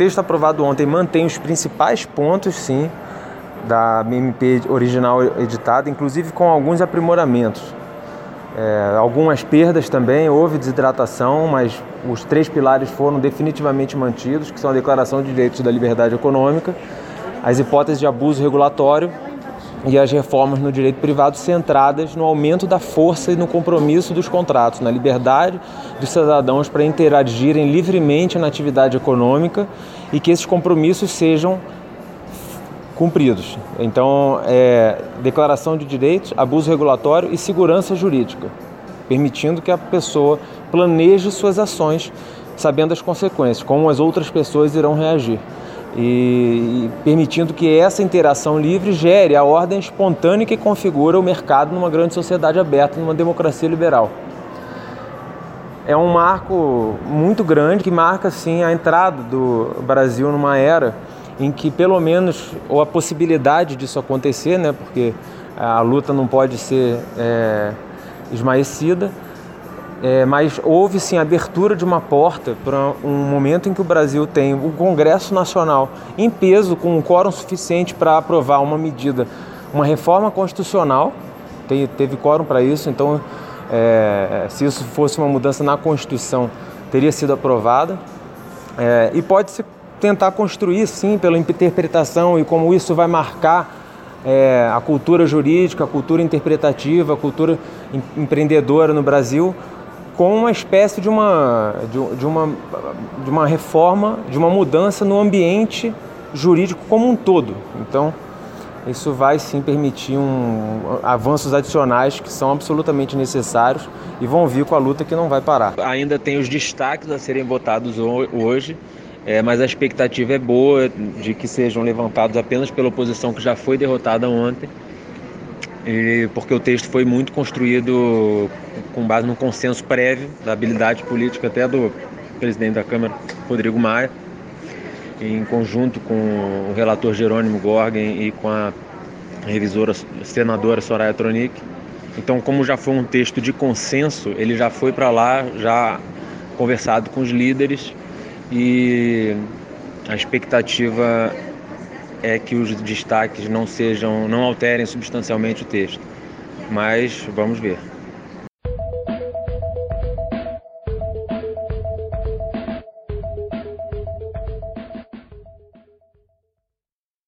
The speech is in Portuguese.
texto aprovado ontem mantém os principais pontos, sim, da MP original editada, inclusive com alguns aprimoramentos. É, algumas perdas também, houve desidratação, mas os três pilares foram definitivamente mantidos, que são a Declaração de Direitos da Liberdade Econômica, as hipóteses de abuso regulatório e as reformas no direito privado centradas no aumento da força e no compromisso dos contratos, na liberdade dos cidadãos para interagirem livremente na atividade econômica e que esses compromissos sejam cumpridos. Então, é, declaração de direitos, abuso regulatório e segurança jurídica, permitindo que a pessoa planeje suas ações sabendo as consequências, como as outras pessoas irão reagir. E, e, permitindo que essa interação livre gere a ordem espontânea que configura o mercado numa grande sociedade aberta, numa democracia liberal. É um marco muito grande que marca sim a entrada do Brasil numa era em que pelo menos, ou a possibilidade disso acontecer, né, porque a luta não pode ser é, esmaecida, é, mas houve sim abertura de uma porta para um momento em que o Brasil tem o Congresso Nacional em peso, com um quórum suficiente para aprovar uma medida, uma reforma constitucional, tem, teve quórum para isso, então é, se isso fosse uma mudança na Constituição, teria sido aprovada. É, e pode se tentar construir, sim, pela interpretação e como isso vai marcar é, a cultura jurídica, a cultura interpretativa, a cultura empreendedora no Brasil, com uma espécie de uma, de, de, uma, de uma reforma, de uma mudança no ambiente jurídico como um todo. Então, isso vai sim permitir um, avanços adicionais que são absolutamente necessários e vão vir com a luta que não vai parar. Ainda tem os destaques a serem votados hoje é, mas a expectativa é boa de que sejam levantados apenas pela oposição que já foi derrotada ontem, e porque o texto foi muito construído com base num consenso prévio da habilidade política até do presidente da Câmara, Rodrigo Maia, em conjunto com o relator Jerônimo Gorgen e com a revisora senadora Soraya Tronic. Então, como já foi um texto de consenso, ele já foi para lá, já conversado com os líderes e a expectativa é que os destaques não sejam, não alterem substancialmente o texto. Mas vamos ver.